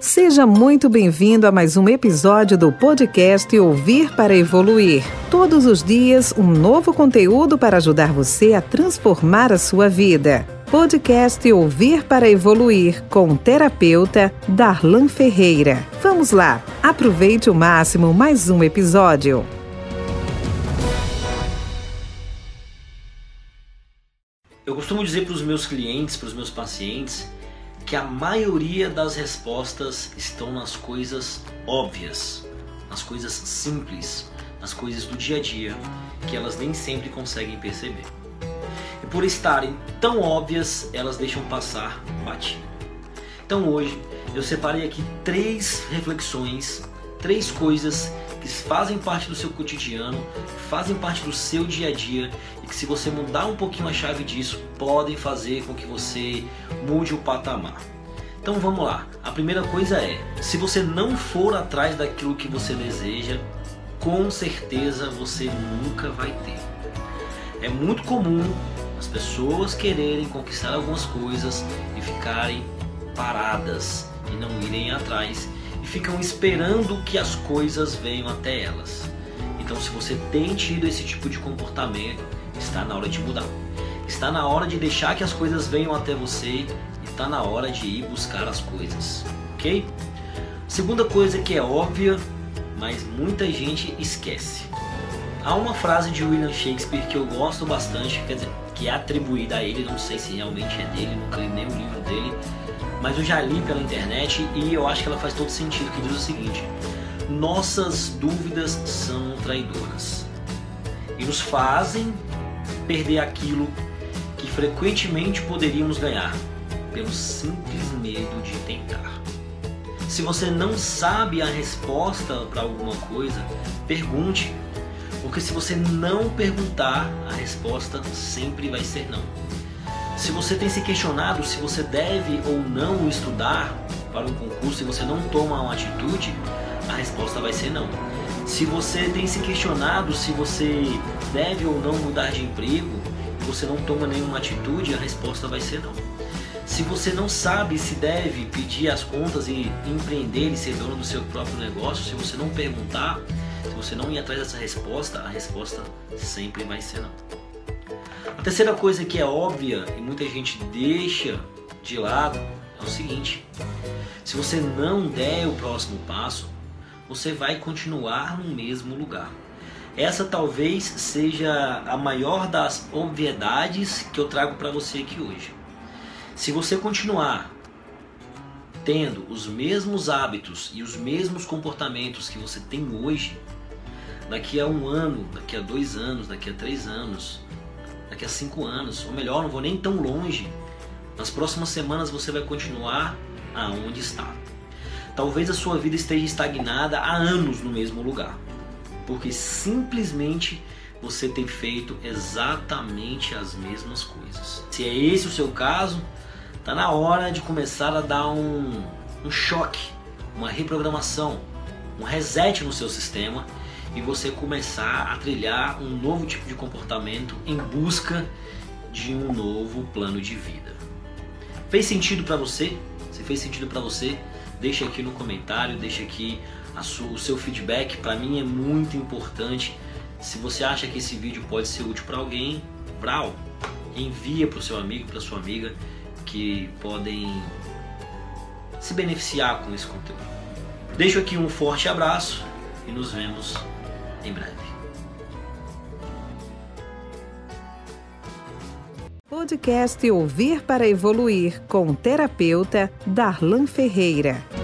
Seja muito bem-vindo a mais um episódio do podcast Ouvir para Evoluir. Todos os dias, um novo conteúdo para ajudar você a transformar a sua vida. Podcast Ouvir para Evoluir com o terapeuta Darlan Ferreira. Vamos lá, aproveite o máximo mais um episódio. Eu costumo dizer para os meus clientes, para os meus pacientes, que a maioria das respostas estão nas coisas óbvias, nas coisas simples, nas coisas do dia a dia, que elas nem sempre conseguem perceber. E por estarem tão óbvias, elas deixam passar batido. Então hoje eu separei aqui três reflexões, três coisas que fazem parte do seu cotidiano, fazem parte do seu dia a dia e que se você mudar um pouquinho a chave disso, podem fazer com que você mude o patamar. Então vamos lá. A primeira coisa é, se você não for atrás daquilo que você deseja, com certeza você nunca vai ter. É muito comum as pessoas quererem conquistar algumas coisas e ficarem paradas e não irem atrás ficam esperando que as coisas venham até elas. Então, se você tem tido esse tipo de comportamento, está na hora de mudar. Está na hora de deixar que as coisas venham até você e está na hora de ir buscar as coisas, ok? Segunda coisa que é óbvia, mas muita gente esquece. Há uma frase de William Shakespeare que eu gosto bastante, quer dizer, que é atribuída a ele, não sei se realmente é dele, nunca li nem o livro dele, mas eu já li pela internet e eu acho que ela faz todo sentido, que diz o seguinte: nossas dúvidas são traidoras e nos fazem perder aquilo que frequentemente poderíamos ganhar pelo simples medo de tentar. Se você não sabe a resposta para alguma coisa, pergunte, porque se você não perguntar, a resposta sempre vai ser não. Se você tem se questionado se você deve ou não estudar para um concurso e você não toma uma atitude, a resposta vai ser não. Se você tem se questionado se você deve ou não mudar de emprego e você não toma nenhuma atitude, a resposta vai ser não. Se você não sabe se deve pedir as contas e empreender e ser dono do seu próprio negócio, se você não perguntar, se você não ir atrás dessa resposta, a resposta sempre vai ser não. A terceira coisa que é óbvia e muita gente deixa de lado é o seguinte: se você não der o próximo passo, você vai continuar no mesmo lugar. Essa talvez seja a maior das obviedades que eu trago para você aqui hoje. Se você continuar tendo os mesmos hábitos e os mesmos comportamentos que você tem hoje, daqui a um ano, daqui a dois anos, daqui a três anos, daqui a cinco anos, ou melhor, não vou nem tão longe. Nas próximas semanas você vai continuar aonde está. Talvez a sua vida esteja estagnada há anos no mesmo lugar, porque simplesmente você tem feito exatamente as mesmas coisas. Se é esse o seu caso, está na hora de começar a dar um, um choque, uma reprogramação, um reset no seu sistema e você começar a trilhar um novo tipo de comportamento em busca de um novo plano de vida. Fez sentido para você? Se fez sentido para você, deixa aqui no comentário, deixa aqui sua, o seu feedback. Para mim é muito importante. Se você acha que esse vídeo pode ser útil para alguém, brau, envia para o seu amigo, para sua amiga que podem se beneficiar com esse conteúdo. Deixo aqui um forte abraço e nos vemos em breve. Podcast Ouvir para Evoluir com o terapeuta Darlan Ferreira.